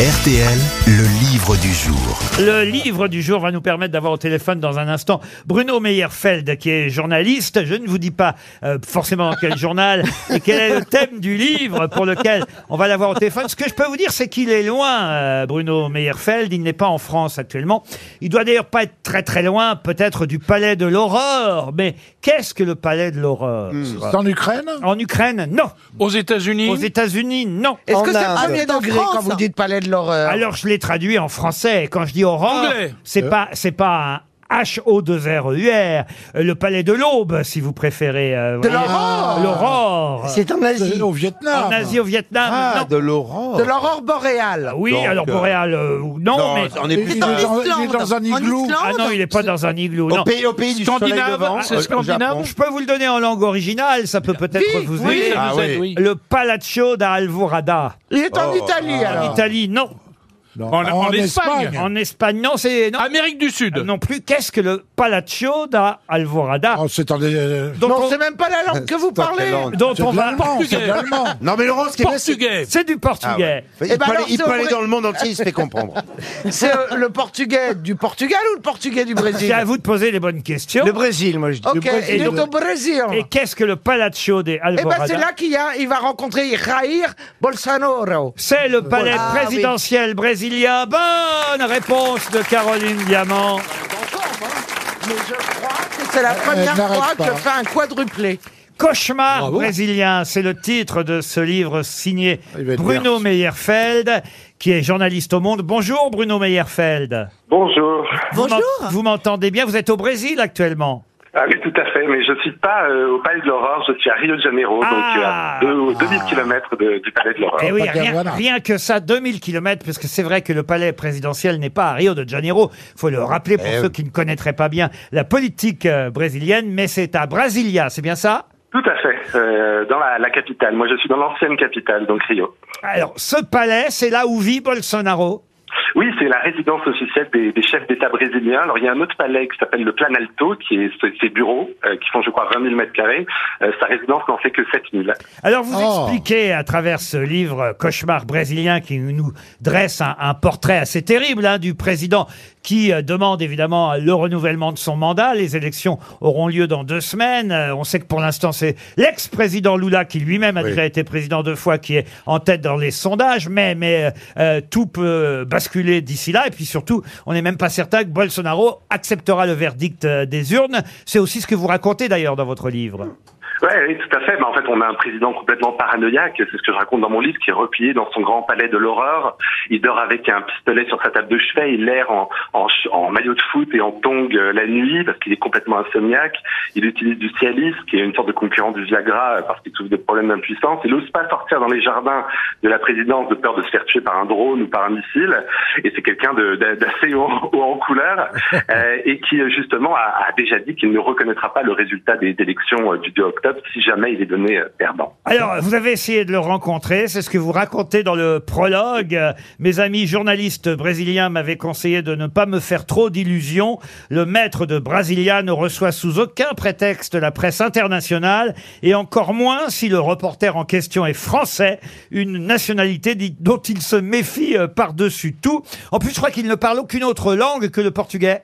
RTL, le livre du jour. Le livre du jour va nous permettre d'avoir au téléphone dans un instant Bruno Meyerfeld, qui est journaliste. Je ne vous dis pas euh, forcément dans quel journal et quel est le thème du livre pour lequel on va l'avoir au téléphone. Ce que je peux vous dire, c'est qu'il est loin, euh, Bruno Meyerfeld. Il n'est pas en France actuellement. Il doit d'ailleurs pas être très très loin, peut-être du palais de l'Aurore. Mais qu'est-ce que le palais de l'Aurore C'est en Ukraine En Ukraine, non. Aux États-Unis Aux États-Unis, non. Est-ce que c'est Inde. premier degré quand vous dites palais de l'horreur Alors je l'ai traduit en français. Et Quand je dis Anglais. c'est pas c'est pas un H-O-2-R-E-U-R, euh, le palais de l'aube, si vous préférez. euh, De voyez. l'aurore L'aurore. C'est en Asie. Au Vietnam. En Asie, au Vietnam. Ah, non. de l'aurore. De l'aurore boréale. Oui, Donc, alors euh, boréal, euh, non, Non, mais. on Il, est il plus est dans, dans, il est dans un igloo. Ah non, il est pas dans un igloo. Non. au pays, au pays du soleil Scandinave, levant. c'est euh, au scandinave Japon. Je peux vous le donner en langue originale, ça peut peut-être Oui, vous oui. aider. ça Ah aide, oui. oui. Le Palazzo da Alvorada. Il est en Oh. Italie En alors. Italie, non. Non, En- en Espagne. En Espagne, non, c'est. Non, Amérique du Sud. non plus. Qu'est-ce que le Palazzo da Alvorada Oh, c'est en euh, dont Non, on- c'est même pas la langue que vous parlez. langue dont c'est on de va. l'allemand, c'est de Portugais. l'allemand. Non, mais Laurent, ce qui est bien, c'est- Portugais. C'est du Ah portugais. ouais. Il, Eh ben peut aller, il peut dans le monde entier, il se fait comprendre. C'est euh, le portugais du Portugal ou le portugais du Brésil C'est à vous de poser les bonnes questions. Le Brésil, moi je dis. Ok, il est au Brésil. Et qu'est-ce que le Palazzo de Eh ben Alvorada c'est là qu'il y a, il va rencontrer Jair Bolsonaro. C'est le palais Ah, présidentiel brésilien. Bonne réponse de Caroline Diamant. Mais je crois que c'est la première n'arrête fois que pas. je fais un quadruplé. Cauchemar brésilien, c'est le titre de ce livre signé va être Bruno. Meyerfeld, qui est journaliste au Monde. Bonjour Bruno Meyerfeld. Bonjour. Vous m'en- Vous m'entendez bien? Vous êtes au Brésil actuellement? Ah oui, tout à fait, mais je suis pas euh, au Palais de l'Aurore, je suis à Rio de Janeiro, Ah. donc à deux- 2000 km du Palais de l'Aurore. Eh oui, pas bien, rien, rien que ça, 2000 km, parce que c'est vrai que le palais présidentiel n'est pas à Rio de Janeiro. faut le rappeler pour Eh ceux oui. qui ne connaîtraient pas bien la politique euh, brésilienne, mais c'est à Brasilia, c'est bien ça? Tout à fait, euh, dans la, la capitale. Moi, je suis dans l'ancienne capitale, donc Rio. Alors, ce palais, c'est là où vit Bolsonaro. Oui, c'est la résidence officielle des, des chefs d'État brésiliens. Alors, il y a un autre palais qui s'appelle le Planalto, qui est ses, bureaux, euh, qui font, je crois, 20 000 mètres carrés. Euh, sa résidence n'en fait que 7 000. Alors, vous Oh. expliquez à travers ce livre Cauchemar brésilien qui nous dresse un, un portrait assez terrible hein, du président qui euh, demande évidemment le renouvellement de son mandat. Les élections auront lieu dans deux semaines. On sait que pour l'instant, c'est l'ex-président Lula qui lui-même a Oui. déjà été président deux fois qui est en tête dans les sondages. Mais, mais tout peut basculer d'ici là. Et puis surtout, on n'est même pas certain que Bolsonaro acceptera le verdict euh, des urnes. C'est aussi ce que vous racontez d'ailleurs dans votre livre. Ouais, oui, tout à fait. Mais en fait, on a un président complètement paranoïaque. C'est ce que je raconte dans mon livre, qui est replié dans son grand palais de l'horreur. Il dort avec un pistolet sur sa table de chevet. Il l'air en, en, maillot de foot et en tongs euh, la nuit parce qu'il est complètement insomniaque. Il utilise du Cialis, qui est une sorte de concurrent du Viagra euh, parce qu'il souffre de problèmes d'impuissance. Il n'ose pas sortir dans les jardins de la présidence de peur de se faire tuer par un drone ou par un missile. Et c'est quelqu'un d'assez haut, en couleur euh, et qui justement a, a déjà dit qu'il ne reconnaîtra pas le résultat des élections du 2 octobre si jamais il est donné euh, perdant. Alors, vous avez essayé de le rencontrer, c'est ce que vous racontez dans le prologue. Mes amis journalistes brésiliens m'avaient conseillé de ne pas me faire trop d'illusions. Le maître de Brasilia ne reçoit sous aucun prétexte la presse internationale, et encore moins si le reporter en question est français, une nationalité dont il se méfie euh, par-dessus tout. En plus, je crois qu'il ne parle aucune autre langue que le portugais.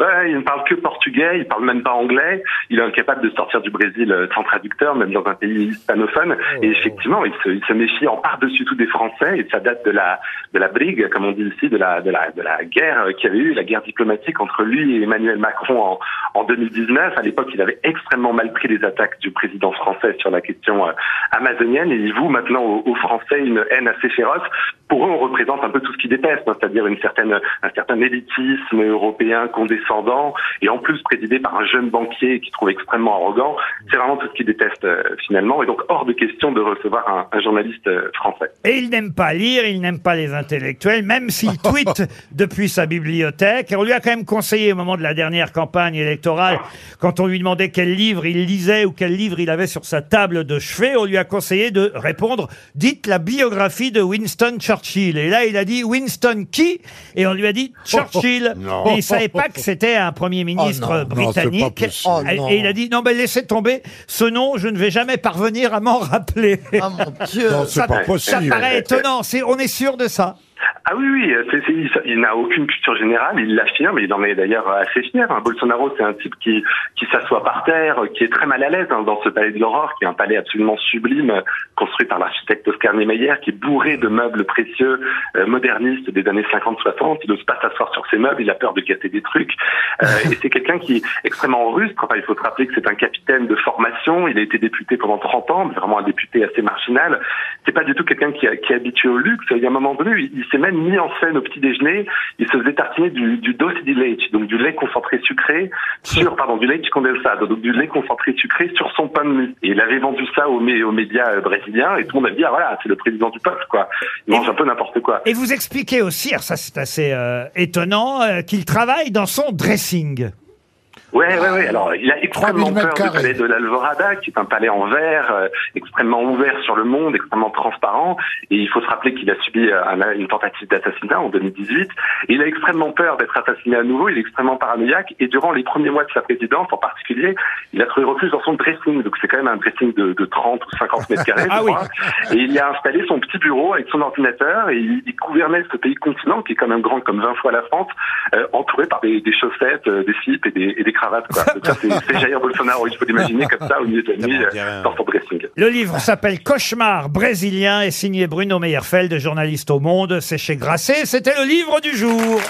Ouais, il ne parle que portugais, il parle même pas anglais, il est incapable de sortir du Brésil euh, sans traducteur, même dans un pays hispanophone. Et effectivement, il se, il se méfie en par-dessus tout des Français, et ça date de la de la brigue, comme on dit ici, de la de la de la guerre euh, qu'il y avait eu, la guerre diplomatique entre lui et Emmanuel Macron en en 2019. À l'époque, il avait extrêmement mal pris les attaques du président français sur la question euh, amazonienne, et il voue maintenant aux, aux Français une haine assez féroce. Pour eux, on représente un peu tout ce qu'ils détestent, hein, c'est-à-dire une certaine un certain élitisme européen condescendant, et en plus présidé par un jeune banquier qui trouve extrêmement arrogant. C'est vraiment tout ce qu'ils détestent euh, finalement, et donc hors de question de recevoir un, un journaliste euh, français. Et il n'aime pas lire, il n'aime pas les intellectuels, même s'il tweete depuis sa bibliothèque. Et on lui a quand même conseillé au moment de la dernière campagne électorale, quand on lui demandait quel livre il lisait ou quel livre il avait sur sa table de chevet, on lui a conseillé de répondre « Dites la biographie de Winston Churchill ». Et là, il a dit « Winston qui ?» Et on lui a dit « Churchill ». Et il savait pas que c'était un premier ministre Oh non, non, c'est pas britannique. possible. Oh non. et il a dit « Non, mais laissez tomber, ce nom, je ne vais jamais parvenir à m'en rappeler ». Oh mon Dieu. Non, c'est Ça- pas Ça paraît étonnant. C'est, on est sûr de ça. Ah oui, oui, c'est- il, il n'a aucune culture générale, il l'affirme, il en est d'ailleurs assez fier. hein. Bolsonaro, c'est un type qui, qui s'assoit par terre, qui est très mal à l'aise hein, dans ce palais de l'aurore, qui est un palais absolument sublime, euh, construit par l'architecte Oscar Niemeyer, qui est bourré de meubles précieux, euh, modernistes des années 50-60. Il n'ose pas s'asseoir sur ses meubles, il a peur de casser des trucs. Euh, et c'est quelqu'un qui est extrêmement rustre. Enfin, il faut se rappeler que c'est un capitaine de formation, il a été député pendant 30 ans, mais vraiment un député assez marginal. C'est pas du tout quelqu'un qui est habitué au luxe. Il y a un moment donné, il, il s'est même mis en scène au petit déjeuner. Il se faisait tartiner du, du doce di leite, donc du lait concentré sucré sur, pardon, du leite condensado, donc du lait concentré sucré sur son pain de mie. Et il avait vendu ça aux, aux médias euh, brésiliens et tout le monde a dit, ah voilà, c'est le président du peuple, quoi. Il mange un peu n'importe quoi. Et vous expliquez aussi, alors ça c'est assez euh, étonnant, euh, qu'il travaille dans son dressing. Ouais, ouais, ouais. Alors, il a extrêmement 3000 mètres peur du palais de l'Alvorada, qui est un palais en verre, euh, extrêmement ouvert sur le monde, extrêmement transparent. Et il faut se rappeler qu'il a subi euh, un- une tentative d'assassinat en 2018. Et il a extrêmement peur d'être assassiné à nouveau. Il est extrêmement paranoïaque. Et durant les premiers mois de sa présidence, en particulier, il a trouvé refuge dans son dressing. Donc, c'est quand même un dressing de, de 30 ou 50 mètres carrés, Ah oui. Et il y a installé son petit bureau avec son ordinateur et il, il gouvernait ce pays continent qui est quand même grand comme 20 fois la France, euh, entouré par des, des chaussettes, euh, des slips et des, et des cravates. Quoi. Donc ça, c'est Jair Bolsonaro. Il faut l'imaginer comme ça au milieu de la nuit euh, dans son dressing. Le livre s'appelle Cauchemar brésilien et signé Bruno Meyerfeld, journaliste au Monde. C'est chez Grasset. C'était le livre du jour.